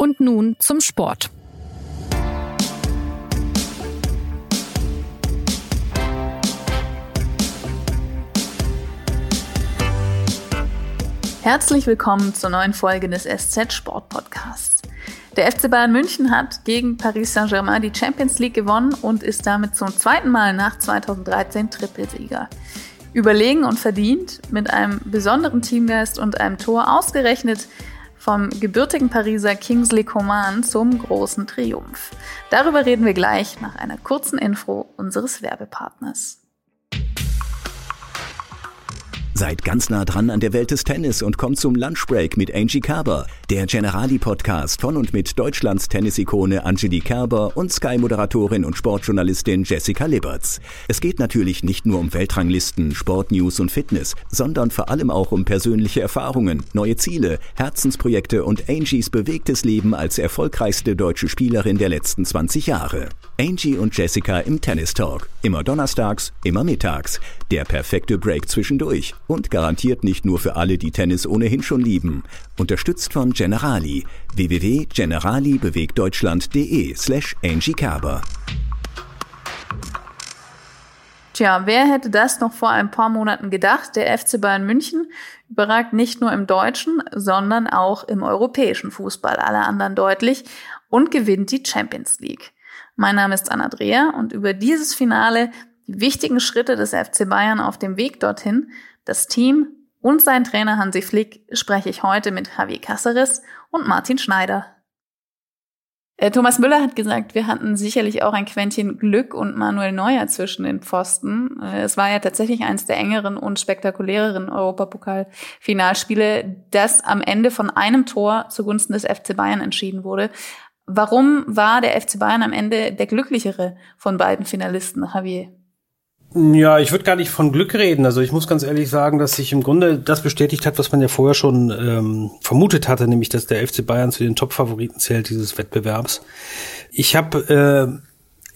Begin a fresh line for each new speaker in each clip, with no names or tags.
Und nun zum Sport. Herzlich willkommen zur neuen Folge des SZ Sport Podcasts. Der FC Bayern München hat gegen Paris Saint-Germain die Champions League gewonnen und ist damit zum zweiten Mal nach 2013 Trippelsieger. Überlegen und verdient, mit einem besonderen Teamgeist und einem Tor ausgerechnet vom gebürtigen Pariser Kingsley Coman zum großen Triumph. Darüber reden wir gleich nach einer kurzen Info unseres Werbepartners.
Seid ganz nah dran an der Welt des Tennis und kommt zum Lunchbreak mit Angie Kerber, der Generali-Podcast von und mit Deutschlands Tennisikone Angelique Kerber und Sky-Moderatorin und Sportjournalistin Jessica Liberts. Es geht natürlich nicht nur um Weltranglisten, Sportnews und Fitness, sondern vor allem auch um persönliche Erfahrungen, neue Ziele, Herzensprojekte und Angies bewegtes Leben als erfolgreichste deutsche Spielerin der letzten 20 Jahre. Angie und Jessica im Tennis Talk. Immer donnerstags, immer mittags. Der perfekte Break zwischendurch und garantiert nicht nur für alle, die Tennis ohnehin schon lieben. Unterstützt von Generali. www.generalibewegtdeutschland.de slash Angie Kerber.
Tja, wer hätte das noch vor ein paar Monaten gedacht? Der FC Bayern München überragt nicht nur im deutschen, sondern auch im europäischen Fußball alle anderen deutlich und gewinnt die Champions League. Mein Name ist Anna Dreher und über dieses Finale, die wichtigen Schritte des FC Bayern auf dem Weg dorthin, das Team und sein Trainer Hansi Flick spreche ich heute mit Javier Cáceres und Martin Schneider. Äh, Thomas Müller hat gesagt, wir hatten sicherlich auch ein Quäntchen Glück und Manuel Neuer zwischen den Pfosten. Äh, es war ja tatsächlich eines der engeren und spektakuläreren Europapokal-Finalspiele, das am Ende von einem Tor zugunsten des FC Bayern entschieden wurde. Warum war der FC Bayern am Ende der glücklichere von beiden Finalisten, Javier?
Ja, ich würde gar nicht von Glück reden. Also ich muss ganz ehrlich sagen, dass sich im Grunde das bestätigt hat, was man ja vorher schon ähm, vermutet hatte, nämlich dass der FC Bayern zu den Top-Favoriten zählt dieses Wettbewerbs. Ich habe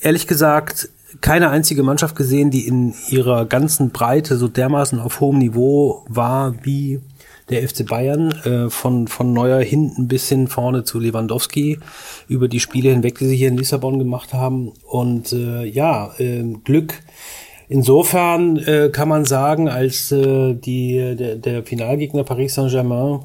äh, ehrlich gesagt keine einzige Mannschaft gesehen, die in ihrer ganzen Breite so dermaßen auf hohem Niveau war wie der FC Bayern, äh, von, von Neuer hinten bis hin vorne zu Lewandowski, über die Spiele hinweg, die sie hier in Lissabon gemacht haben. Und äh, ja, äh, Glück. Insofern äh, kann man sagen, als äh, die, der, der Finalgegner Paris Saint-Germain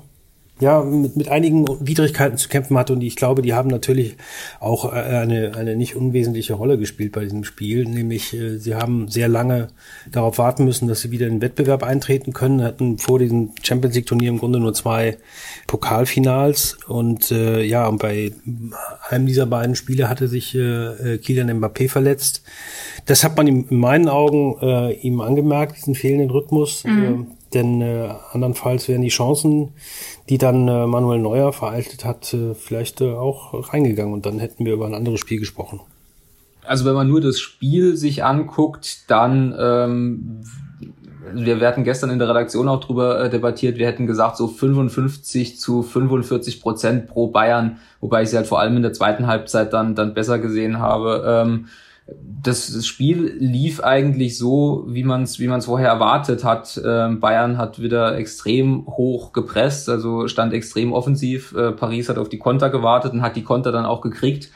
ja, mit, mit einigen Widrigkeiten zu kämpfen hatte und ich glaube, die haben natürlich auch äh, eine, eine nicht unwesentliche Rolle gespielt bei diesem Spiel, nämlich äh, sie haben sehr lange darauf warten müssen, dass sie wieder in den Wettbewerb eintreten können, hatten vor diesem Champions League Turnier im Grunde nur zwei Pokalfinals und äh, ja, und bei einem dieser beiden Spiele hatte sich äh, äh Kylian Mbappé verletzt. Das hat man ihm in meinen Augen äh, ihm angemerkt, diesen fehlenden Rhythmus. Mhm. Denn äh, andernfalls wären die Chancen, die dann äh, Manuel Neuer vereitelt hat, äh, vielleicht äh, auch reingegangen und dann hätten wir über ein anderes Spiel gesprochen.
Also wenn man nur das Spiel sich anguckt, dann ähm, wir, wir hatten gestern in der Redaktion auch drüber äh, debattiert, wir hätten gesagt so 55 zu 45 Prozent pro Bayern, wobei ich sie halt vor allem in der zweiten Halbzeit dann dann besser gesehen habe. Ähm, das Spiel lief eigentlich so, wie man es wie man's vorher erwartet hat. Ähm, Bayern hat wieder extrem hoch gepresst, also stand extrem offensiv. Äh, Paris hat auf die Konter gewartet und hat die Konter dann auch gekriegt.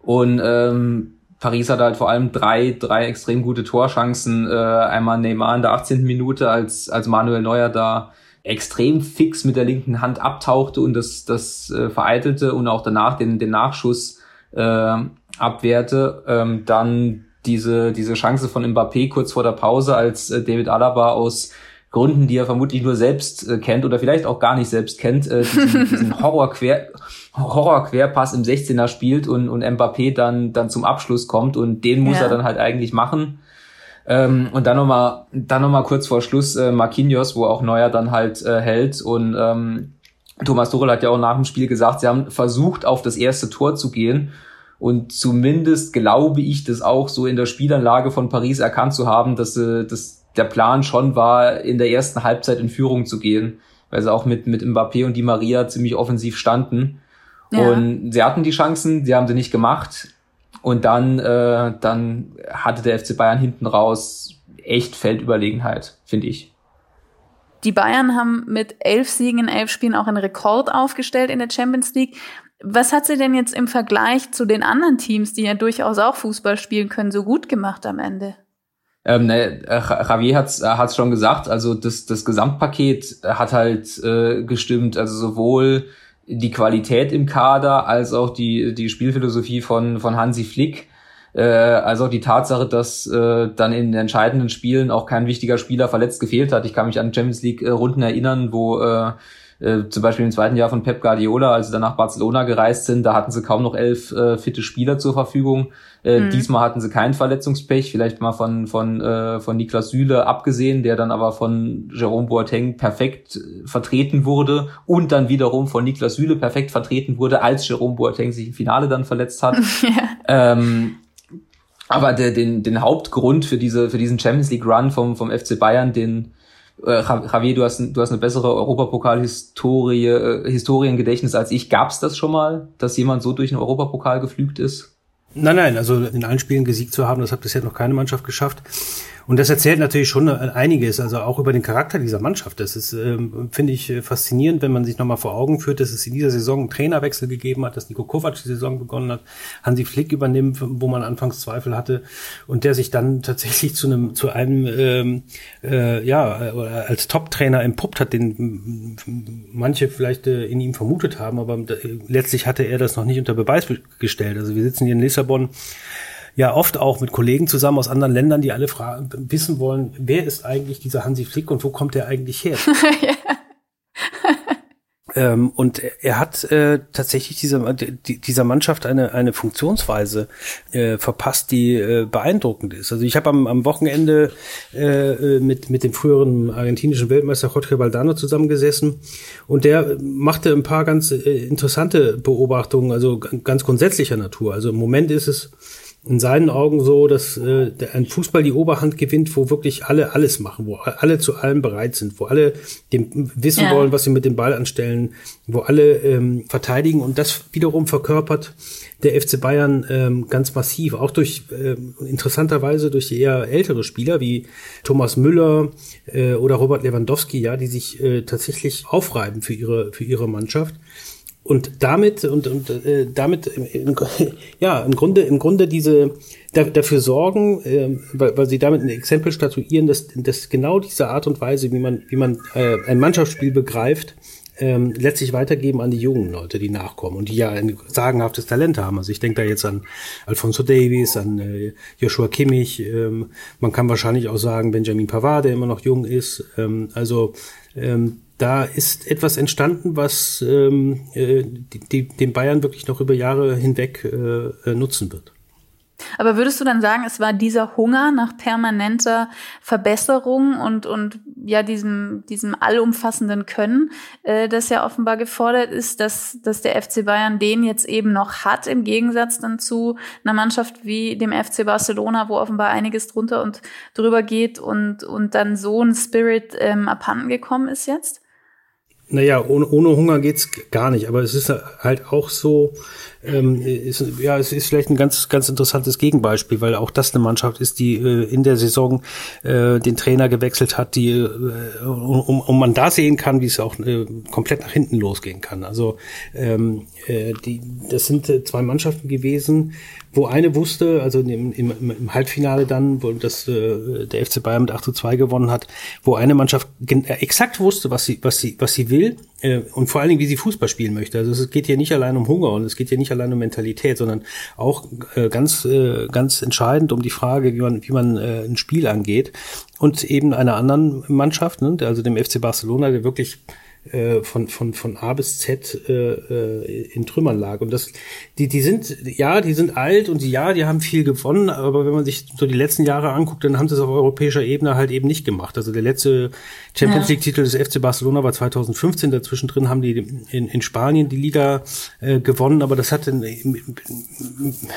Und ähm, Paris hat halt vor allem drei, drei extrem gute Torchancen. Äh, einmal Neymar in der 18. Minute, als, als Manuel Neuer da extrem fix mit der linken Hand abtauchte und das, das äh, vereitelte und auch danach den, den Nachschuss äh, abwehrte. Ähm, dann diese, diese Chance von Mbappé kurz vor der Pause, als äh, David Alaba aus Gründen, die er vermutlich nur selbst äh, kennt oder vielleicht auch gar nicht selbst kennt, äh, diesen, diesen Horror-Quer, Horror-Querpass im 16er spielt und, und Mbappé dann, dann zum Abschluss kommt und den muss ja. er dann halt eigentlich machen. Ähm, und dann nochmal, dann noch mal kurz vor Schluss äh, Marquinhos, wo auch Neuer dann halt äh, hält und ähm, Thomas Tuchel hat ja auch nach dem Spiel gesagt, sie haben versucht, auf das erste Tor zu gehen und zumindest glaube ich das auch so in der Spielanlage von Paris erkannt zu haben, dass, äh, dass der Plan schon war, in der ersten Halbzeit in Führung zu gehen, weil sie auch mit, mit Mbappé und Di Maria ziemlich offensiv standen. Ja. Und sie hatten die Chancen, sie haben sie nicht gemacht. Und dann, äh, dann hatte der FC Bayern hinten raus echt Feldüberlegenheit, finde ich.
Die Bayern haben mit elf Siegen in elf Spielen auch einen Rekord aufgestellt in der Champions League. Was hat sie denn jetzt im Vergleich zu den anderen Teams, die ja durchaus auch Fußball spielen können, so gut gemacht am Ende?
Ähm, ne, äh, Javier hat's, äh, hat's schon gesagt, also das, das Gesamtpaket hat halt äh, gestimmt, also sowohl die Qualität im Kader als auch die, die Spielphilosophie von, von Hansi Flick, äh, als auch die Tatsache, dass äh, dann in entscheidenden Spielen auch kein wichtiger Spieler verletzt gefehlt hat. Ich kann mich an Champions League äh, erinnern, wo äh, äh, zum Beispiel im zweiten Jahr von Pep Guardiola, als sie dann nach Barcelona gereist sind, da hatten sie kaum noch elf äh, fitte Spieler zur Verfügung. Äh, mhm. Diesmal hatten sie kein Verletzungspech, vielleicht mal von von äh, von Niklas Süle abgesehen, der dann aber von Jerome Boateng perfekt äh, vertreten wurde und dann wiederum von Niklas Süle perfekt vertreten wurde, als Jerome Boateng sich im Finale dann verletzt hat. ja. ähm, aber der, den, den Hauptgrund für diese für diesen Champions League Run vom vom FC Bayern, den äh, Javier, du hast, du hast eine bessere Europapokal-Historie, äh, Historiengedächtnis als ich. Gab es das schon mal, dass jemand so durch den Europapokal geflügt ist?
Nein, nein, also in allen Spielen gesiegt zu haben, das hat bisher noch keine Mannschaft geschafft. Und das erzählt natürlich schon einiges, also auch über den Charakter dieser Mannschaft. Das ist, ähm, finde ich, äh, faszinierend, wenn man sich nochmal vor Augen führt, dass es in dieser Saison einen Trainerwechsel gegeben hat, dass Nico Kovac die Saison begonnen hat, Hansi Flick übernimmt, wo man anfangs Zweifel hatte und der sich dann tatsächlich zu einem, zu einem, ähm, äh, ja, äh, als Top-Trainer empuppt hat, den manche vielleicht äh, in ihm vermutet haben, aber äh, letztlich hatte er das noch nicht unter Beweis gestellt. Also wir sitzen hier in Lissabon ja oft auch mit Kollegen zusammen aus anderen Ländern, die alle wissen wollen, wer ist eigentlich dieser Hansi Flick und wo kommt der eigentlich her? ähm, und er hat äh, tatsächlich dieser, die, dieser Mannschaft eine, eine Funktionsweise äh, verpasst, die äh, beeindruckend ist. Also ich habe am, am Wochenende äh, äh, mit, mit dem früheren argentinischen Weltmeister Jorge Valdano zusammengesessen und der machte ein paar ganz äh, interessante Beobachtungen, also ganz grundsätzlicher Natur. Also im Moment ist es in seinen Augen so, dass äh, ein Fußball die Oberhand gewinnt, wo wirklich alle alles machen, wo alle zu allem bereit sind, wo alle dem wissen ja. wollen, was sie mit dem Ball anstellen, wo alle ähm, verteidigen und das wiederum verkörpert der FC Bayern ähm, ganz massiv, auch durch äh, interessanterweise durch eher ältere Spieler wie Thomas Müller äh, oder Robert Lewandowski, ja, die sich äh, tatsächlich aufreiben für ihre für ihre Mannschaft und damit und, und äh, damit äh, ja im Grunde im Grunde diese da, dafür sorgen, äh, weil, weil sie damit ein Exempel statuieren, dass, dass genau diese Art und Weise, wie man wie man äh, ein Mannschaftsspiel begreift, ähm, letztlich weitergeben an die jungen Leute, die nachkommen und die ja ein sagenhaftes Talent haben. Also ich denke da jetzt an Alfonso Davies, an äh, Joshua Kimmich. Ähm, man kann wahrscheinlich auch sagen Benjamin Pavard, der immer noch jung ist. Ähm, also ähm, da ist etwas entstanden, was ähm, äh, die, den Bayern wirklich noch über Jahre hinweg äh, äh, nutzen wird.
Aber würdest du dann sagen, es war dieser Hunger nach permanenter Verbesserung und, und ja, diesem, diesem allumfassenden Können, äh, das ja offenbar gefordert ist, dass, dass der FC Bayern den jetzt eben noch hat, im Gegensatz dann zu einer Mannschaft wie dem FC Barcelona, wo offenbar einiges drunter und drüber geht und, und dann so ein Spirit ähm, abhanden gekommen ist jetzt?
Naja, ohne, ohne Hunger geht's gar nicht. Aber es ist halt auch so, ähm, ist, ja, es ist vielleicht ein ganz, ganz interessantes Gegenbeispiel, weil auch das eine Mannschaft ist, die äh, in der Saison äh, den Trainer gewechselt hat, die, äh, um, um man da sehen kann, wie es auch äh, komplett nach hinten losgehen kann. Also ähm, äh, die, das sind äh, zwei Mannschaften gewesen, wo eine wusste, also im, im, im Halbfinale dann, wo das äh, der FC Bayern mit 8 zu 2 gewonnen hat, wo eine Mannschaft äh, exakt wusste, was sie, was sie, was sie will und vor allen Dingen, wie sie Fußball spielen möchte. Also es geht hier nicht allein um Hunger und es geht hier nicht allein um Mentalität, sondern auch äh, ganz, äh, ganz entscheidend um die Frage, wie man, wie man äh, ein Spiel angeht. Und eben einer anderen Mannschaft, ne, also dem FC Barcelona, der wirklich äh, von, von, von A bis Z äh, äh, in Trümmern lag. Und das, die, die sind, ja, die sind alt und die, ja, die haben viel gewonnen, aber wenn man sich so die letzten Jahre anguckt, dann haben sie es auf europäischer Ebene halt eben nicht gemacht. Also der letzte Champions. League-Titel des FC Barcelona war 2015, dazwischen drin haben die in, in Spanien die Liga äh, gewonnen, aber das hat in,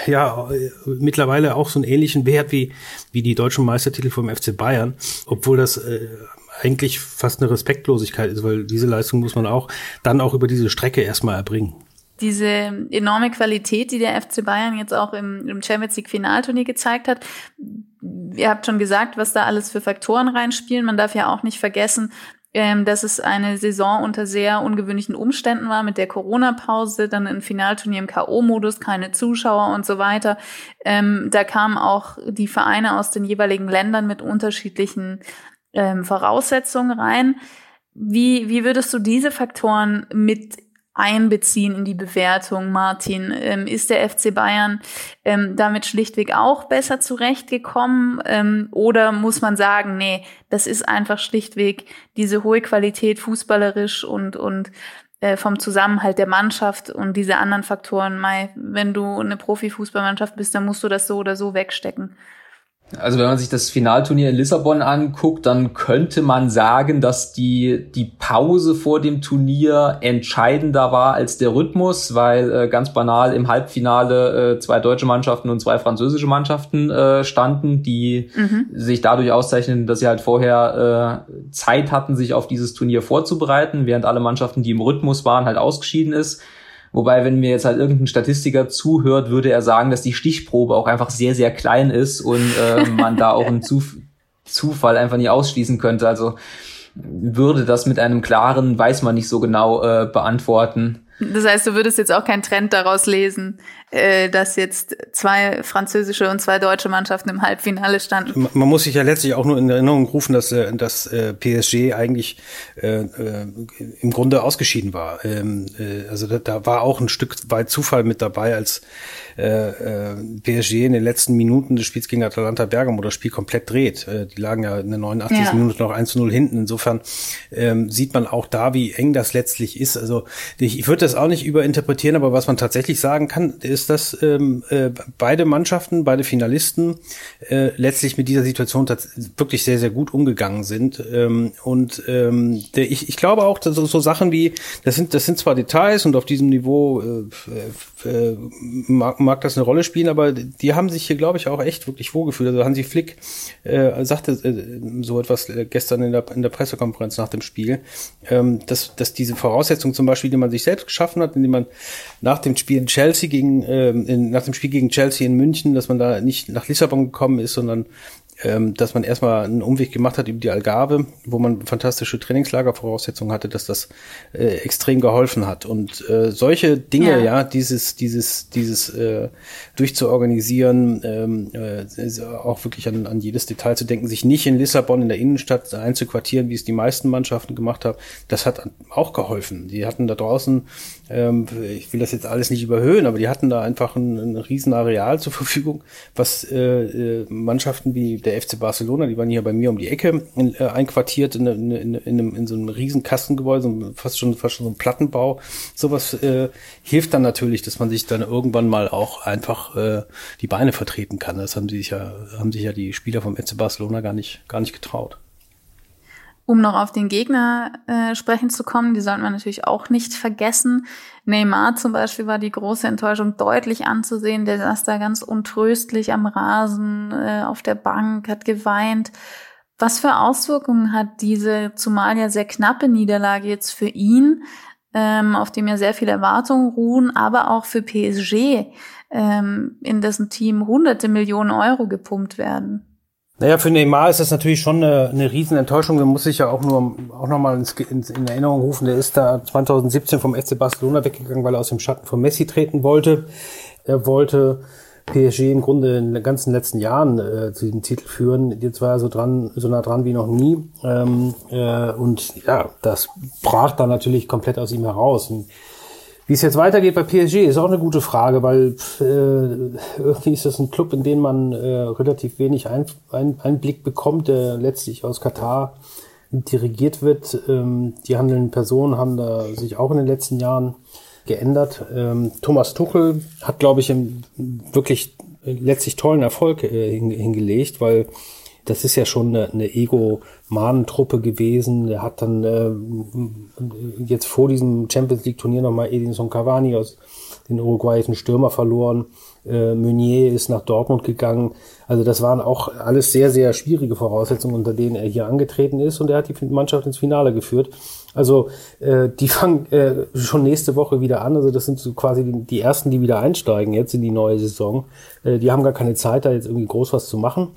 ja mittlerweile auch so einen ähnlichen Wert wie, wie die deutschen Meistertitel vom FC Bayern, obwohl das äh, eigentlich fast eine Respektlosigkeit ist, weil diese Leistung muss man auch dann auch über diese Strecke erstmal erbringen.
Diese enorme Qualität, die der FC Bayern jetzt auch im, im Champions League Finalturnier gezeigt hat. Ihr habt schon gesagt, was da alles für Faktoren reinspielen. Man darf ja auch nicht vergessen, ähm, dass es eine Saison unter sehr ungewöhnlichen Umständen war mit der Corona-Pause, dann ein Finalturnier im K.O.-Modus, keine Zuschauer und so weiter. Ähm, da kamen auch die Vereine aus den jeweiligen Ländern mit unterschiedlichen ähm, Voraussetzungen rein. Wie, wie würdest du diese Faktoren mit einbeziehen in die Bewertung, Martin? Ähm, ist der FC Bayern ähm, damit schlichtweg auch besser zurechtgekommen? Ähm, oder muss man sagen, nee, das ist einfach schlichtweg diese hohe Qualität fußballerisch und, und äh, vom Zusammenhalt der Mannschaft und diese anderen Faktoren, Mai, wenn du eine Profifußballmannschaft bist, dann musst du das so oder so wegstecken.
Also wenn man sich das Finalturnier in Lissabon anguckt, dann könnte man sagen, dass die, die Pause vor dem Turnier entscheidender war als der Rhythmus, weil äh, ganz banal im Halbfinale äh, zwei deutsche Mannschaften und zwei französische Mannschaften äh, standen, die mhm. sich dadurch auszeichnen, dass sie halt vorher äh, Zeit hatten, sich auf dieses Turnier vorzubereiten, während alle Mannschaften, die im Rhythmus waren, halt ausgeschieden ist. Wobei, wenn mir jetzt halt irgendein Statistiker zuhört, würde er sagen, dass die Stichprobe auch einfach sehr, sehr klein ist und äh, man da auch einen Zuf Zufall einfach nicht ausschließen könnte. Also würde das mit einem klaren, weiß man nicht so genau äh, beantworten.
Das heißt, du würdest jetzt auch keinen Trend daraus lesen, äh, dass jetzt zwei französische und zwei deutsche Mannschaften im Halbfinale standen.
Man muss sich ja letztlich auch nur in Erinnerung rufen, dass, äh, dass äh, PSG eigentlich äh, äh, im Grunde ausgeschieden war. Ähm, äh, also da, da war auch ein Stück weit Zufall mit dabei, als äh, äh, PSG in den letzten Minuten des Spiels gegen Atalanta Bergamo das Spiel komplett dreht. Äh, die lagen ja in der 89. Ja. Minute noch 1 zu 0 hinten. Insofern ähm, sieht man auch da, wie eng das letztlich ist. Also ich, ich würde das auch nicht überinterpretieren, aber was man tatsächlich sagen kann, ist, dass ähm, äh, beide Mannschaften, beide Finalisten äh, letztlich mit dieser Situation wirklich sehr, sehr gut umgegangen sind. Ähm, und ähm, der, ich, ich glaube auch, dass so, so Sachen wie, das sind, das sind zwar Details und auf diesem Niveau äh, äh, mag, mag das eine Rolle spielen, aber die haben sich hier, glaube ich, auch echt wirklich wohlgefühlt. Also Hansi Flick äh, sagte äh, so etwas gestern in der, in der Pressekonferenz nach dem Spiel, ähm, dass, dass diese Voraussetzungen zum Beispiel, die man sich selbst geschaffen hat, indem man nach dem Spiel in Chelsea gegen, äh, in, nach dem Spiel gegen Chelsea in München, dass man da nicht nach Lissabon gekommen ist, sondern ähm, dass man erstmal einen Umweg gemacht hat über die Algarve, wo man fantastische Trainingslagervoraussetzungen hatte, dass das äh, extrem geholfen hat. Und äh, solche Dinge, ja, ja dieses, dieses, dieses äh, durchzuorganisieren, ähm, äh, auch wirklich an, an jedes Detail zu denken, sich nicht in Lissabon in der Innenstadt einzuquartieren, wie es die meisten Mannschaften gemacht haben, das hat auch geholfen. Die hatten da draußen, ähm, ich will das jetzt alles nicht überhöhen, aber die hatten da einfach ein, ein riesen Areal zur Verfügung, was äh, äh Mannschaften wie der FC Barcelona, die waren hier bei mir um die Ecke in, äh, einquartiert in, in, in, in, einem, in so einem riesen Kastengebäude, fast schon, fast schon so ein Plattenbau. Sowas äh, hilft dann natürlich, dass man sich dann irgendwann mal auch einfach äh, die Beine vertreten kann. Das haben sich ja, haben sich ja die Spieler vom FC Barcelona gar nicht, gar nicht getraut.
Um noch auf den Gegner äh, sprechen zu kommen, die sollten wir natürlich auch nicht vergessen. Neymar zum Beispiel war die große Enttäuschung deutlich anzusehen. Der saß da ganz untröstlich am Rasen, äh, auf der Bank, hat geweint. Was für Auswirkungen hat diese zumal ja sehr knappe Niederlage jetzt für ihn, ähm, auf dem ja sehr viele Erwartungen ruhen, aber auch für PSG, ähm, in dessen Team hunderte Millionen Euro gepumpt werden?
Naja, für Neymar ist das natürlich schon eine, eine Riesenenttäuschung. Der muss sich ja auch nur auch nochmal in Erinnerung rufen. Der ist da 2017 vom FC Barcelona weggegangen, weil er aus dem Schatten von Messi treten wollte. Er wollte PSG im Grunde in den ganzen letzten Jahren äh, zu diesem Titel führen. Jetzt war er so dran, so nah dran wie noch nie. Ähm, äh, und ja, das brach dann natürlich komplett aus ihm heraus. Und wie es jetzt weitergeht bei PSG ist auch eine gute Frage, weil äh, irgendwie ist das ein Club, in den man äh, relativ wenig ein, ein, Einblick bekommt, der letztlich aus Katar dirigiert wird. Ähm, die handelnden Personen haben da sich auch in den letzten Jahren geändert. Ähm, Thomas Tuchel hat, glaube ich, einen wirklich letztlich tollen Erfolg äh, hingelegt, weil das ist ja schon eine, eine Ego-Manentruppe gewesen. Der hat dann äh, jetzt vor diesem Champions League-Turnier nochmal Edinson Cavani aus den uruguayischen Stürmer verloren. Äh, Meunier ist nach Dortmund gegangen. Also das waren auch alles sehr, sehr schwierige Voraussetzungen, unter denen er hier angetreten ist und er hat die Mannschaft ins Finale geführt. Also äh, die fangen äh, schon nächste Woche wieder an. Also das sind so quasi die, die ersten, die wieder einsteigen jetzt in die neue Saison. Äh, die haben gar keine Zeit, da jetzt irgendwie groß was zu machen.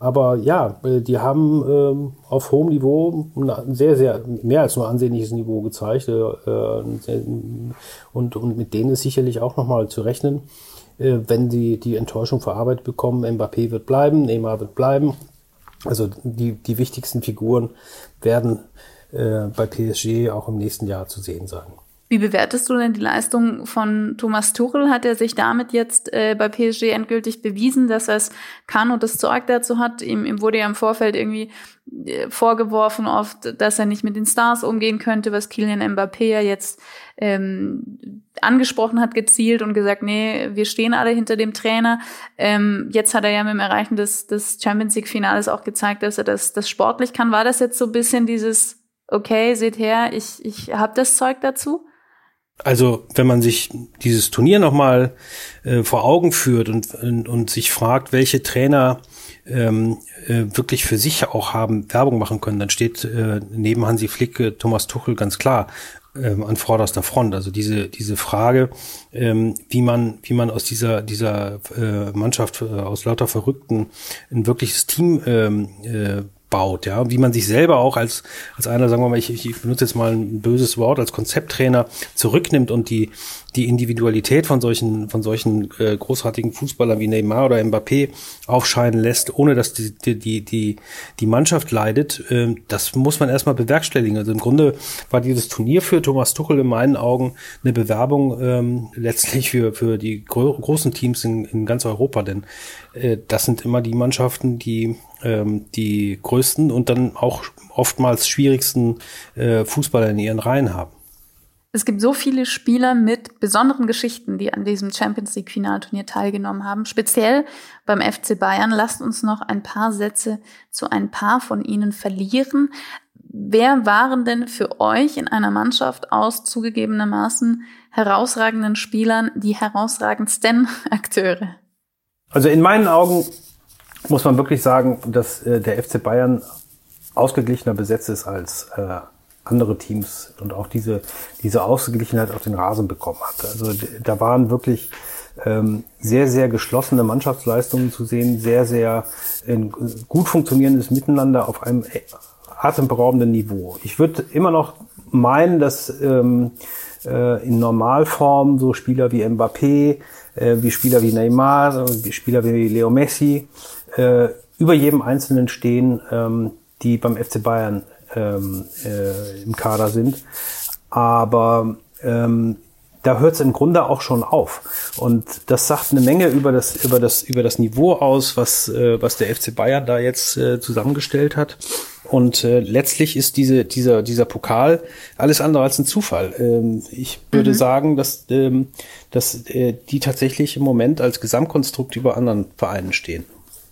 Aber ja, äh, die haben ähm, auf hohem Niveau ein sehr, sehr, mehr als nur ansehnliches Niveau gezeigt. Äh, und, und mit denen ist sicherlich auch nochmal zu rechnen, äh, wenn sie die Enttäuschung verarbeitet bekommen. Mbappé wird bleiben, Neymar wird bleiben. Also die, die wichtigsten Figuren werden äh, bei PSG auch im nächsten Jahr zu sehen sein.
Wie bewertest du denn die Leistung von Thomas Tuchel? Hat er sich damit jetzt äh, bei PSG endgültig bewiesen, dass er es kann und das Zeug dazu hat? Ihm, ihm wurde ja im Vorfeld irgendwie äh, vorgeworfen oft, dass er nicht mit den Stars umgehen könnte, was Kylian Mbappé ja jetzt ähm, angesprochen hat, gezielt und gesagt, nee, wir stehen alle hinter dem Trainer. Ähm, jetzt hat er ja mit dem Erreichen des, des Champions League-Finales auch gezeigt, dass er das, das sportlich kann. War das jetzt so ein bisschen dieses, okay, seht her, ich, ich habe das Zeug dazu?
Also wenn man sich dieses Turnier nochmal äh, vor Augen führt und, und, und, sich fragt, welche Trainer ähm, äh, wirklich für sich auch haben Werbung machen können, dann steht äh, neben Hansi Flick äh, Thomas Tuchel ganz klar ähm, an vorderster Front. Also diese diese Frage, ähm, wie man wie man aus dieser dieser äh, Mannschaft äh, aus lauter Verrückten ein wirkliches Team ähm, äh, baut, ja, wie man sich selber auch als, als einer, sagen wir mal, ich, ich benutze jetzt mal ein böses Wort, als Konzepttrainer zurücknimmt und die, die Individualität von solchen, von solchen äh, großartigen Fußballern wie Neymar oder Mbappé aufscheinen lässt, ohne dass die, die, die, die, Mannschaft leidet, äh, das muss man erstmal bewerkstelligen. Also im Grunde war dieses Turnier für Thomas Tuchel in meinen Augen eine Bewerbung ähm, letztlich für, für die gro großen Teams in, in ganz Europa, denn äh, das sind immer die Mannschaften, die ähm, die größten und dann auch oftmals schwierigsten äh, Fußballer in ihren Reihen haben.
Es gibt so viele Spieler mit besonderen Geschichten, die an diesem Champions League Finalturnier teilgenommen haben. Speziell beim FC Bayern. Lasst uns noch ein paar Sätze zu ein paar von ihnen verlieren. Wer waren denn für euch in einer Mannschaft aus zugegebenermaßen herausragenden Spielern die herausragendsten Akteure?
Also in meinen Augen muss man wirklich sagen, dass äh, der FC Bayern ausgeglichener besetzt ist als äh, andere Teams und auch diese, diese Ausgeglichenheit auf den Rasen bekommen hat. Also da waren wirklich ähm, sehr, sehr geschlossene Mannschaftsleistungen zu sehen, sehr, sehr ein gut funktionierendes Miteinander auf einem äh, atemberaubenden Niveau. Ich würde immer noch meinen, dass ähm, äh, in Normalform so Spieler wie Mbappé, äh, wie Spieler wie Neymar, wie Spieler wie Leo Messi äh, über jedem Einzelnen stehen, ähm, die beim FC Bayern ähm, äh, im Kader sind. Aber ähm, da hört es im Grunde auch schon auf. Und das sagt eine Menge über das, über das, über das Niveau aus, was, äh, was der FC Bayern da jetzt äh, zusammengestellt hat. Und äh, letztlich ist diese, dieser, dieser Pokal alles andere als ein Zufall. Ähm, ich würde mhm. sagen, dass, ähm, dass äh, die tatsächlich im Moment als Gesamtkonstrukt über anderen Vereinen stehen.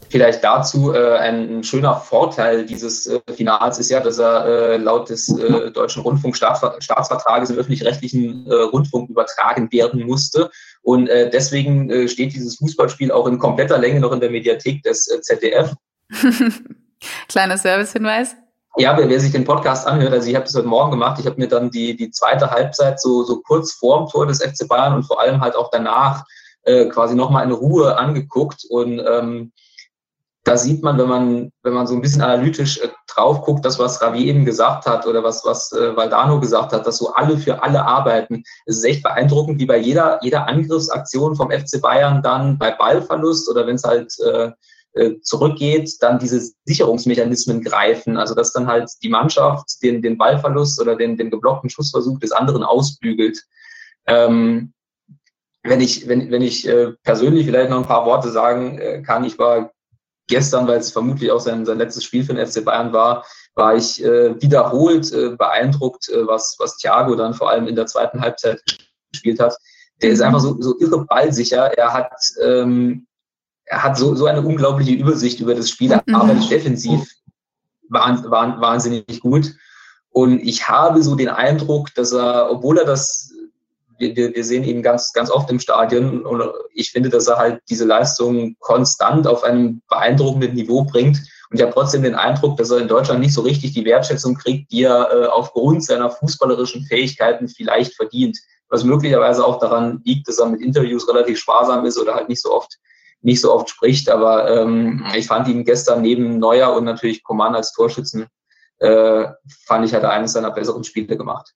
Vielleicht dazu äh, ein schöner Vorteil dieses äh, Finals ist ja, dass er äh, laut des äh, Deutschen Rundfunkstaatsvertrages im öffentlich-rechtlichen äh, Rundfunk übertragen werden musste. Und äh, deswegen steht dieses Fußballspiel auch in kompletter Länge noch in der Mediathek des ZDF.
Kleiner Servicehinweis.
Ja, wer, wer sich den Podcast anhört, also ich habe das heute Morgen gemacht, ich habe mir dann die, die zweite Halbzeit so, so kurz vorm Tor des FC Bayern und vor allem halt auch danach quasi nochmal in Ruhe angeguckt und ähm, da sieht man, wenn man, wenn man so ein bisschen analytisch äh, drauf guckt, das, was Ravi eben gesagt hat oder was, was äh, Valdano gesagt hat, dass so alle für alle arbeiten. Es ist echt beeindruckend, wie bei jeder, jeder Angriffsaktion vom FC Bayern dann bei Ballverlust oder wenn es halt äh, äh, zurückgeht, dann diese Sicherungsmechanismen greifen. Also dass dann halt die Mannschaft den, den Ballverlust oder den, den geblockten Schussversuch des anderen ausbügelt. Ähm, wenn ich, wenn, wenn ich äh, persönlich vielleicht noch ein paar Worte sagen äh, kann, ich war gestern, weil es vermutlich auch sein, sein letztes Spiel für den FC Bayern war, war ich äh, wiederholt äh, beeindruckt, äh, was, was Thiago dann vor allem in der zweiten Halbzeit gespielt hat. Der ist mhm. einfach so, so irre ballsicher. Er hat, ähm, er hat so, so eine unglaubliche Übersicht über das Spiel, mhm. arbeitet defensiv wahnsinnig gut. Und ich habe so den Eindruck, dass er, obwohl er das wir, wir sehen ihn ganz, ganz oft im Stadion und ich finde, dass er halt diese Leistung konstant auf einem beeindruckenden Niveau bringt. Und ich habe trotzdem den Eindruck, dass er in Deutschland nicht so richtig die Wertschätzung kriegt, die er äh, aufgrund seiner fußballerischen Fähigkeiten vielleicht verdient. Was möglicherweise auch daran liegt, dass er mit Interviews relativ sparsam ist oder halt nicht so oft nicht so oft spricht. Aber ähm, ich fand ihn gestern neben Neuer und natürlich Coman als Torschützen, äh, fand ich, hat er eines seiner besseren Spiele gemacht.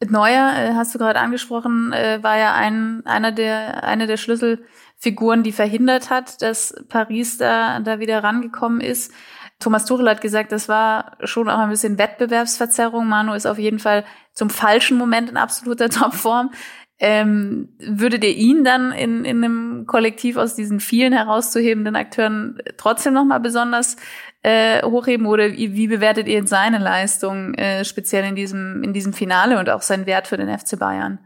Neuer, äh, hast du gerade angesprochen, äh, war ja ein, einer der, eine der Schlüsselfiguren, die verhindert hat, dass Paris da, da wieder rangekommen ist. Thomas Tuchel hat gesagt, das war schon auch ein bisschen Wettbewerbsverzerrung. Manu ist auf jeden Fall zum falschen Moment in absoluter Topform. Ähm, würdet ihr ihn dann in, in einem Kollektiv aus diesen vielen herauszuhebenden Akteuren trotzdem nochmal besonders äh, hochheben oder wie, wie bewertet ihr seine Leistung äh, speziell in diesem, in diesem Finale und auch seinen Wert für den FC Bayern?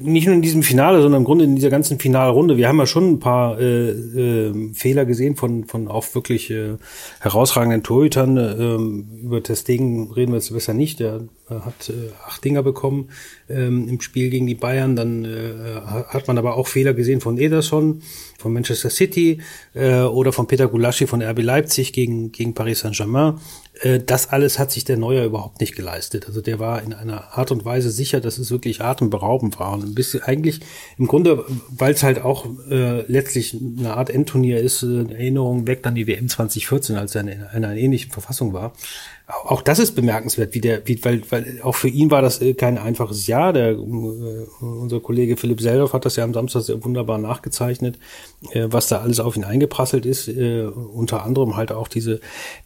Nicht nur in diesem Finale, sondern im Grunde in dieser ganzen Finalrunde. Wir haben ja schon ein paar äh, äh, Fehler gesehen von von auch wirklich äh, herausragenden Torhütern. Äh, über Testegen reden wir jetzt besser nicht. Der äh, hat äh, acht Dinger bekommen ähm, im Spiel gegen die Bayern. Dann äh, hat man aber auch Fehler gesehen von Ederson, von Manchester City äh, oder von Peter Gulaschi von RB Leipzig gegen gegen Paris Saint-Germain. Äh, das alles hat sich der Neuer überhaupt nicht geleistet. Also der war in einer Art und Weise sicher, dass es wirklich atemberaubend war. Und ein bisschen eigentlich im Grunde, weil es halt auch äh, letztlich eine Art Endturnier ist, äh, Erinnerung weg dann die WM 2014, als er in einer ähnlichen Verfassung war auch das ist bemerkenswert, wie der, wie, weil, weil auch für ihn war das äh, kein einfaches Jahr. Der, äh, unser Kollege Philipp Seldorf hat das ja am Samstag sehr wunderbar nachgezeichnet, äh, was da alles auf ihn eingeprasselt ist. Äh, unter anderem halt auch diese,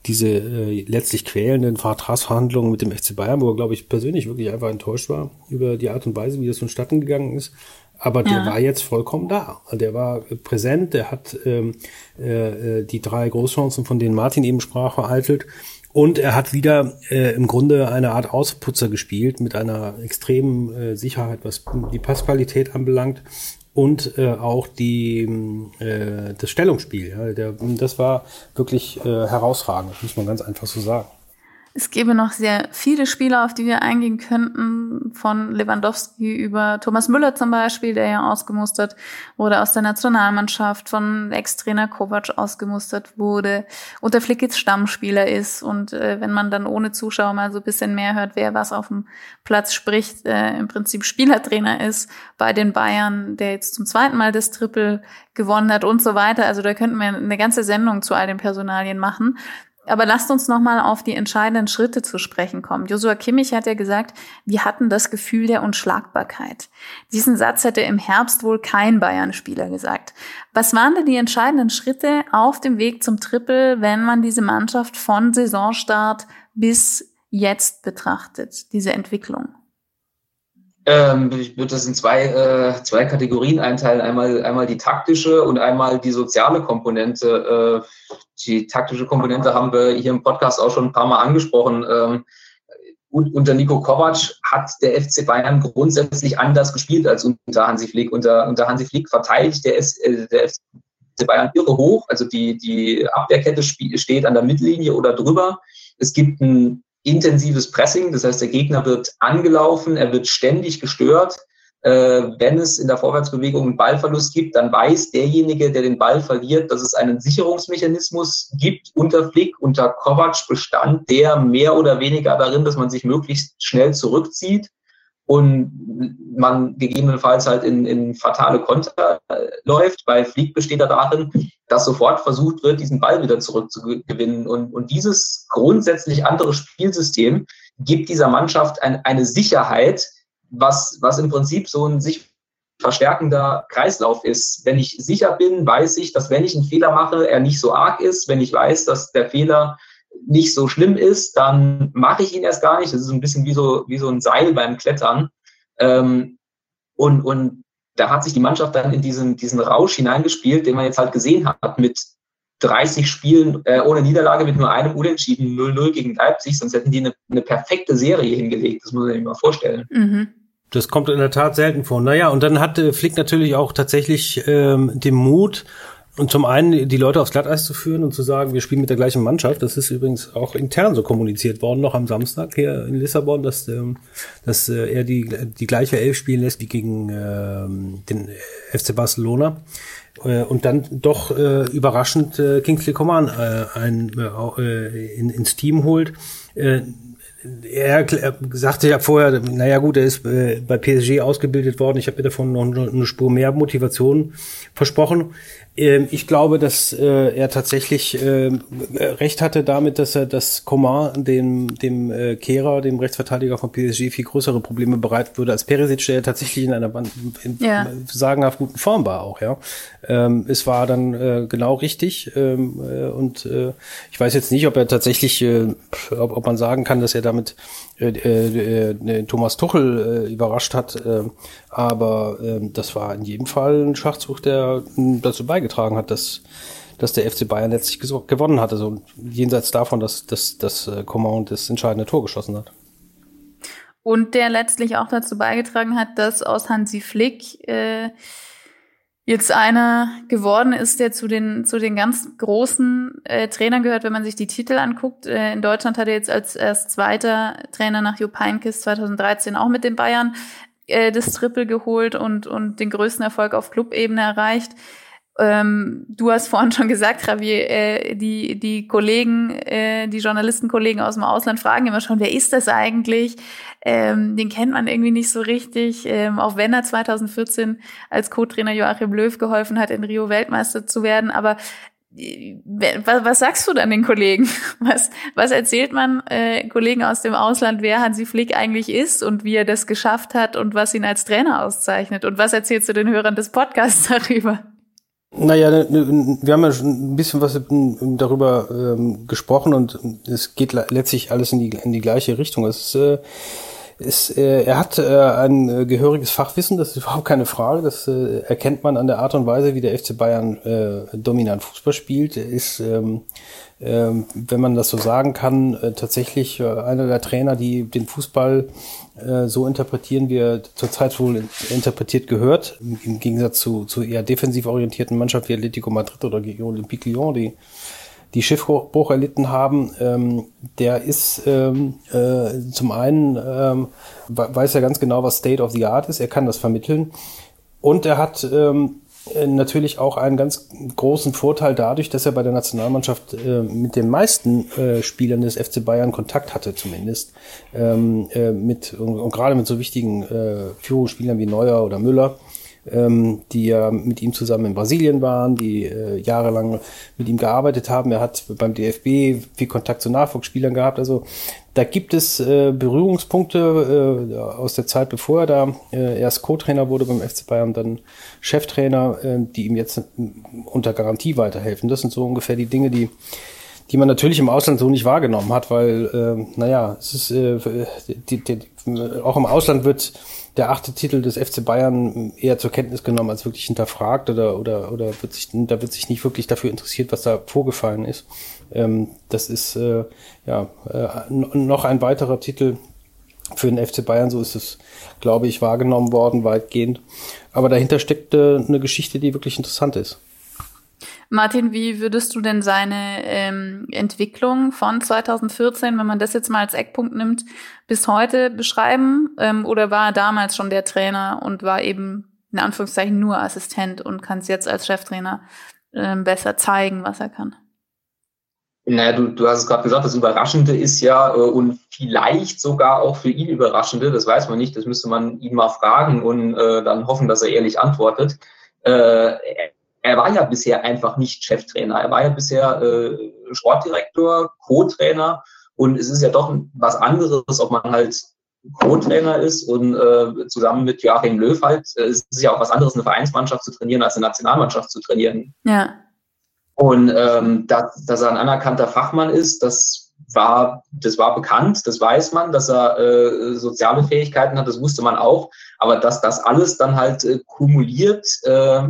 diese äh, letztlich quälenden Vertragsverhandlungen mit dem FC Bayern, wo er, glaube ich, persönlich wirklich einfach enttäuscht war über die Art und Weise, wie das vonstatten gegangen ist. Aber der ja. war jetzt vollkommen da. Der war präsent, der hat ähm, äh, äh die drei Großchancen, von denen Martin eben sprach, vereitelt. Und er hat wieder äh, im Grunde eine Art Ausputzer gespielt mit einer extremen äh, Sicherheit, was die Passqualität anbelangt und äh, auch die äh, das Stellungsspiel. Ja, der, das war wirklich äh, herausragend, muss man ganz einfach so sagen.
Es gäbe noch sehr viele Spieler, auf die wir eingehen könnten, von Lewandowski über Thomas Müller zum Beispiel, der ja ausgemustert wurde aus der Nationalmannschaft, von Ex-Trainer Kovac ausgemustert wurde, und der Flick jetzt Stammspieler ist. Und äh, wenn man dann ohne Zuschauer mal so ein bisschen mehr hört, wer was auf dem Platz spricht, äh, im Prinzip Spielertrainer ist bei den Bayern, der jetzt zum zweiten Mal das Triple gewonnen hat und so weiter. Also da könnten wir eine ganze Sendung zu all den Personalien machen. Aber lasst uns nochmal auf die entscheidenden Schritte zu sprechen kommen. Joshua Kimmich hat ja gesagt, wir hatten das Gefühl der Unschlagbarkeit. Diesen Satz hätte im Herbst wohl kein Bayern-Spieler gesagt. Was waren denn die entscheidenden Schritte auf dem Weg zum Triple, wenn man diese Mannschaft von Saisonstart bis jetzt betrachtet, diese Entwicklung?
Ähm, ich würde das in zwei, äh, zwei Kategorien einteilen. Einmal, einmal die taktische und einmal die soziale Komponente. Äh, die taktische Komponente haben wir hier im Podcast auch schon ein paar Mal angesprochen. Ähm, unter Nico Kovac hat der FC Bayern grundsätzlich anders gespielt als unter Hansi Flick. Unter, unter Hansi Flick verteidigt der, S, äh, der FC Bayern irre hoch. Also die, die Abwehrkette steht an der Mittellinie oder drüber. Es gibt ein intensives Pressing, das heißt, der Gegner wird angelaufen, er wird ständig gestört. Äh, wenn es in der Vorwärtsbewegung einen Ballverlust gibt, dann weiß derjenige, der den Ball verliert, dass es einen Sicherungsmechanismus gibt unter Flick, unter Kovac bestand der mehr oder weniger darin, dass man sich möglichst schnell zurückzieht und man gegebenenfalls halt in, in fatale Konter äh, läuft. Bei Flick besteht er darin, dass sofort versucht wird, diesen Ball wieder zurückzugewinnen. Und, und dieses grundsätzlich andere Spielsystem gibt dieser Mannschaft ein, eine Sicherheit, was, was im Prinzip so ein sich verstärkender Kreislauf ist. Wenn ich sicher bin, weiß ich, dass wenn ich einen Fehler mache, er nicht so arg ist. Wenn ich weiß, dass der Fehler nicht so schlimm ist, dann mache ich ihn erst gar nicht. Das ist ein bisschen wie so, wie so ein Seil beim Klettern. Ähm, und, und da hat sich die Mannschaft dann in diesen, diesen Rausch hineingespielt, den man jetzt halt gesehen hat, mit 30 Spielen äh, ohne Niederlage, mit nur einem Unentschieden 0-0 gegen Leipzig, sonst hätten die eine, eine perfekte Serie hingelegt. Das muss man sich mal vorstellen. Mhm.
Das kommt in der Tat selten vor. Naja, und dann hat äh, Flick natürlich auch tatsächlich ähm, den Mut, und zum einen die Leute aufs Glatteis zu führen und zu sagen, wir spielen mit der gleichen Mannschaft. Das ist übrigens auch intern so kommuniziert worden, noch am Samstag hier in Lissabon, dass, ähm, dass äh, er die, die gleiche Elf spielen lässt wie gegen ähm, den FC Barcelona. Äh, und dann doch äh, überraschend äh, Kingsley Coman äh, ein, äh, in, ins Team holt. Äh, er sagte ja vorher, naja gut, er ist äh, bei PSG ausgebildet worden. Ich habe mir davon noch eine Spur mehr Motivation versprochen. Ähm, ich glaube, dass äh, er tatsächlich äh, recht hatte damit, dass er das Coman dem dem äh, Kehrer, dem Rechtsverteidiger von PSG, viel größere Probleme bereiten würde als Perisic, der tatsächlich in einer in, ja. sagenhaft guten Form war auch. Ja, ähm, es war dann äh, genau richtig ähm, äh, und äh, ich weiß jetzt nicht, ob er tatsächlich, äh, ob, ob man sagen kann, dass er damit äh, äh, äh, Thomas Tuchel äh, überrascht hat, äh, aber äh, das war in jedem Fall ein Schachzug, der äh, dazu beigetragen hat, dass dass der FC Bayern letztlich gewonnen hat. Also jenseits davon, dass, dass, dass äh, Coman das entscheidende Tor geschossen hat.
Und der letztlich auch dazu beigetragen hat, dass aus Hansi Flick äh, jetzt einer geworden ist, der zu den, zu den ganz großen äh, Trainern gehört, wenn man sich die Titel anguckt. Äh, in Deutschland hat er jetzt als erst zweiter Trainer nach Jupp Heynckes 2013 auch mit den Bayern äh, das Triple geholt und, und den größten Erfolg auf Clubebene erreicht. Ähm, du hast vorhin schon gesagt, Javier, äh, die, die Kollegen, äh, die Journalistenkollegen aus dem Ausland fragen immer schon, wer ist das eigentlich? Ähm, den kennt man irgendwie nicht so richtig, ähm, auch wenn er 2014 als Co-Trainer Joachim Löw geholfen hat, in Rio Weltmeister zu werden. Aber äh, was, was sagst du dann den Kollegen? Was, was erzählt man äh, Kollegen aus dem Ausland, wer Hansi Flick eigentlich ist und wie er das geschafft hat und was ihn als Trainer auszeichnet? Und was erzählst du den Hörern des Podcasts darüber?
Naja, wir haben ja schon ein bisschen was darüber ähm, gesprochen und es geht letztlich alles in die, in die gleiche Richtung. Es ist, äh, ist, äh, er hat äh, ein äh, gehöriges Fachwissen, das ist überhaupt keine Frage. Das äh, erkennt man an der Art und Weise, wie der FC Bayern äh, dominant Fußball spielt. Er ist, ähm, äh, wenn man das so sagen kann, tatsächlich einer der Trainer, die den Fußball äh, so interpretieren, wie er zurzeit wohl interpretiert gehört, im Gegensatz zu, zu eher defensiv orientierten Mannschaften wie Atletico Madrid oder Olympique Lyon, die die Schiffbruch erlitten haben, ähm, der ist ähm, äh, zum einen ähm, weiß er ganz genau, was State of the Art ist, er kann das vermitteln. Und er hat ähm, äh, natürlich auch einen ganz großen Vorteil dadurch, dass er bei der Nationalmannschaft äh, mit den meisten äh, Spielern des FC Bayern Kontakt hatte, zumindest. Ähm, äh, mit, und, und, gerade mit so wichtigen äh, Führungsspielern wie Neuer oder Müller, ähm, die ja mit ihm zusammen in Brasilien waren, die äh, jahrelang mit ihm gearbeitet haben. Er hat beim DFB viel Kontakt zu Nachwuchsspielern gehabt. Also da gibt es äh, Berührungspunkte äh, aus der Zeit, bevor er da äh, erst Co-Trainer wurde beim FC Bayern, dann Cheftrainer, äh, die ihm jetzt unter Garantie weiterhelfen. Das sind so ungefähr die Dinge, die die man natürlich im Ausland so nicht wahrgenommen hat, weil, äh, naja, es ist, äh, die, die, auch im Ausland wird der achte Titel des FC Bayern eher zur Kenntnis genommen als wirklich hinterfragt oder, oder, oder wird sich, da wird sich nicht wirklich dafür interessiert, was da vorgefallen ist. Ähm, das ist äh, ja äh, noch ein weiterer Titel für den FC Bayern, so ist es, glaube ich, wahrgenommen worden, weitgehend. Aber dahinter steckt äh, eine Geschichte, die wirklich interessant ist.
Martin, wie würdest du denn seine ähm, Entwicklung von 2014, wenn man das jetzt mal als Eckpunkt nimmt, bis heute beschreiben? Ähm, oder war er damals schon der Trainer und war eben in Anführungszeichen nur Assistent und kann es jetzt als Cheftrainer ähm, besser zeigen, was er kann?
Naja, du, du hast es gerade gesagt, das Überraschende ist ja äh, und vielleicht sogar auch für ihn Überraschende, das weiß man nicht, das müsste man ihn mal fragen und äh, dann hoffen, dass er ehrlich antwortet. Äh, er war ja bisher einfach nicht Cheftrainer. Er war ja bisher äh, Sportdirektor, Co-Trainer und es ist ja doch was anderes, ob man halt Co-Trainer ist und äh, zusammen mit Joachim Löw halt, äh, es ist ja auch was anderes, eine Vereinsmannschaft zu trainieren, als eine Nationalmannschaft zu trainieren.
Ja.
Und ähm, dass, dass er ein anerkannter Fachmann ist, das war, das war bekannt, das weiß man, dass er äh, soziale Fähigkeiten hat, das wusste man auch. Aber dass das alles dann halt äh, kumuliert äh,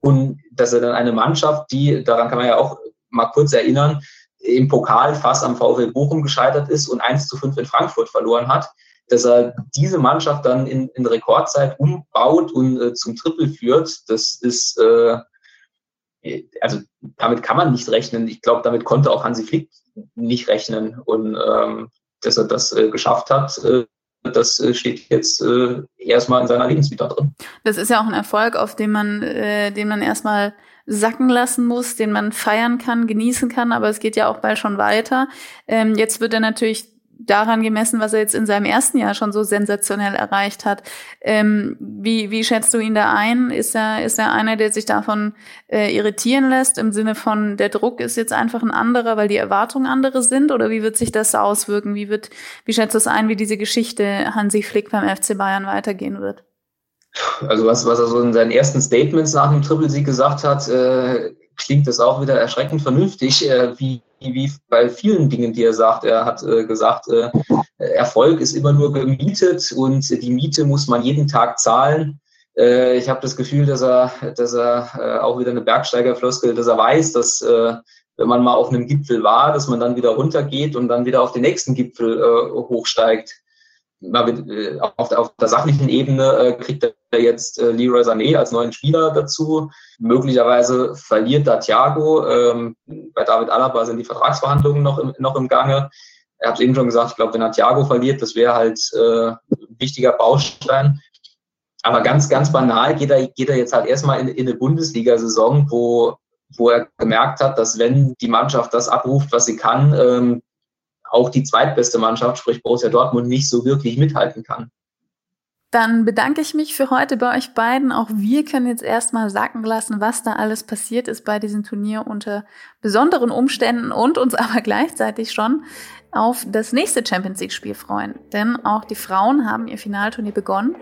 und dass er dann eine Mannschaft, die, daran kann man ja auch mal kurz erinnern, im Pokal fast am VfL Bochum gescheitert ist und 1 zu 5 in Frankfurt verloren hat, dass er diese Mannschaft dann in, in Rekordzeit umbaut und äh, zum Triple führt, das ist, äh, also damit kann man nicht rechnen. Ich glaube, damit konnte auch Hansi Flick nicht rechnen. Und ähm, dass er das äh, geschafft hat, äh, das äh, steht jetzt äh, erstmal in seiner Lebensvita drin.
Das ist ja auch ein Erfolg, auf den man, äh, den man erstmal sacken lassen muss, den man feiern kann, genießen kann, aber es geht ja auch bald schon weiter. Ähm, jetzt wird er natürlich daran gemessen, was er jetzt in seinem ersten Jahr schon so sensationell erreicht hat. Ähm, wie, wie schätzt du ihn da ein? Ist er, ist er einer, der sich davon äh, irritieren lässt, im Sinne von, der Druck ist jetzt einfach ein anderer, weil die Erwartungen andere sind? Oder wie wird sich das auswirken? Wie wird, wie schätzt du es ein, wie diese Geschichte Hansi Flick beim FC Bayern weitergehen wird?
Also was, was er so in seinen ersten Statements nach dem Triple-Sieg gesagt hat, äh, klingt das auch wieder erschreckend vernünftig, äh, wie wie bei vielen Dingen, die er sagt. Er hat äh, gesagt, äh, Erfolg ist immer nur gemietet und die Miete muss man jeden Tag zahlen. Äh, ich habe das Gefühl, dass er, dass er äh, auch wieder eine Bergsteigerfloskel, dass er weiß, dass äh, wenn man mal auf einem Gipfel war, dass man dann wieder runtergeht und dann wieder auf den nächsten Gipfel äh, hochsteigt. Auf der, auf der sachlichen Ebene kriegt er jetzt äh, Leroy Sané als neuen Spieler dazu. Möglicherweise verliert da Thiago. Ähm, bei David Alaba sind die Vertragsverhandlungen noch im, noch im Gange. Er hat eben schon gesagt, ich glaube, wenn er Thiago verliert, das wäre halt äh, ein wichtiger Baustein. Aber ganz, ganz banal geht er, geht er jetzt halt erstmal in, in eine Bundesliga-Saison, wo, wo er gemerkt hat, dass wenn die Mannschaft das abruft, was sie kann, ähm, auch die zweitbeste Mannschaft, sprich Borussia Dortmund, nicht so wirklich mithalten kann.
Dann bedanke ich mich für heute bei euch beiden. Auch wir können jetzt erstmal sacken lassen, was da alles passiert ist bei diesem Turnier unter besonderen Umständen und uns aber gleichzeitig schon auf das nächste Champions League Spiel freuen. Denn auch die Frauen haben ihr Finalturnier begonnen.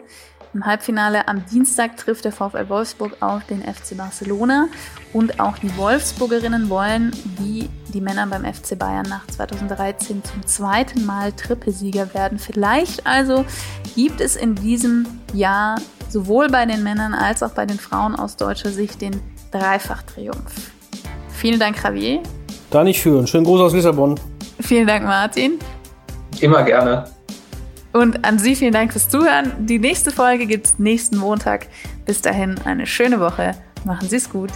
Im Halbfinale am Dienstag trifft der VfL Wolfsburg auf den FC Barcelona und auch die Wolfsburgerinnen wollen, wie die Männer beim FC Bayern nach 2013 zum zweiten Mal Trippelsieger werden. Vielleicht also gibt es in diesem Jahr sowohl bei den Männern als auch bei den Frauen aus deutscher Sicht den Dreifach-Triumph. Vielen Dank, Javier.
Da nicht für. Schönen Gruß aus Lissabon.
Vielen Dank, Martin.
Immer gerne.
Und an Sie vielen Dank fürs Zuhören. Die nächste Folge gibt es nächsten Montag. Bis dahin eine schöne Woche. Machen Sie es gut.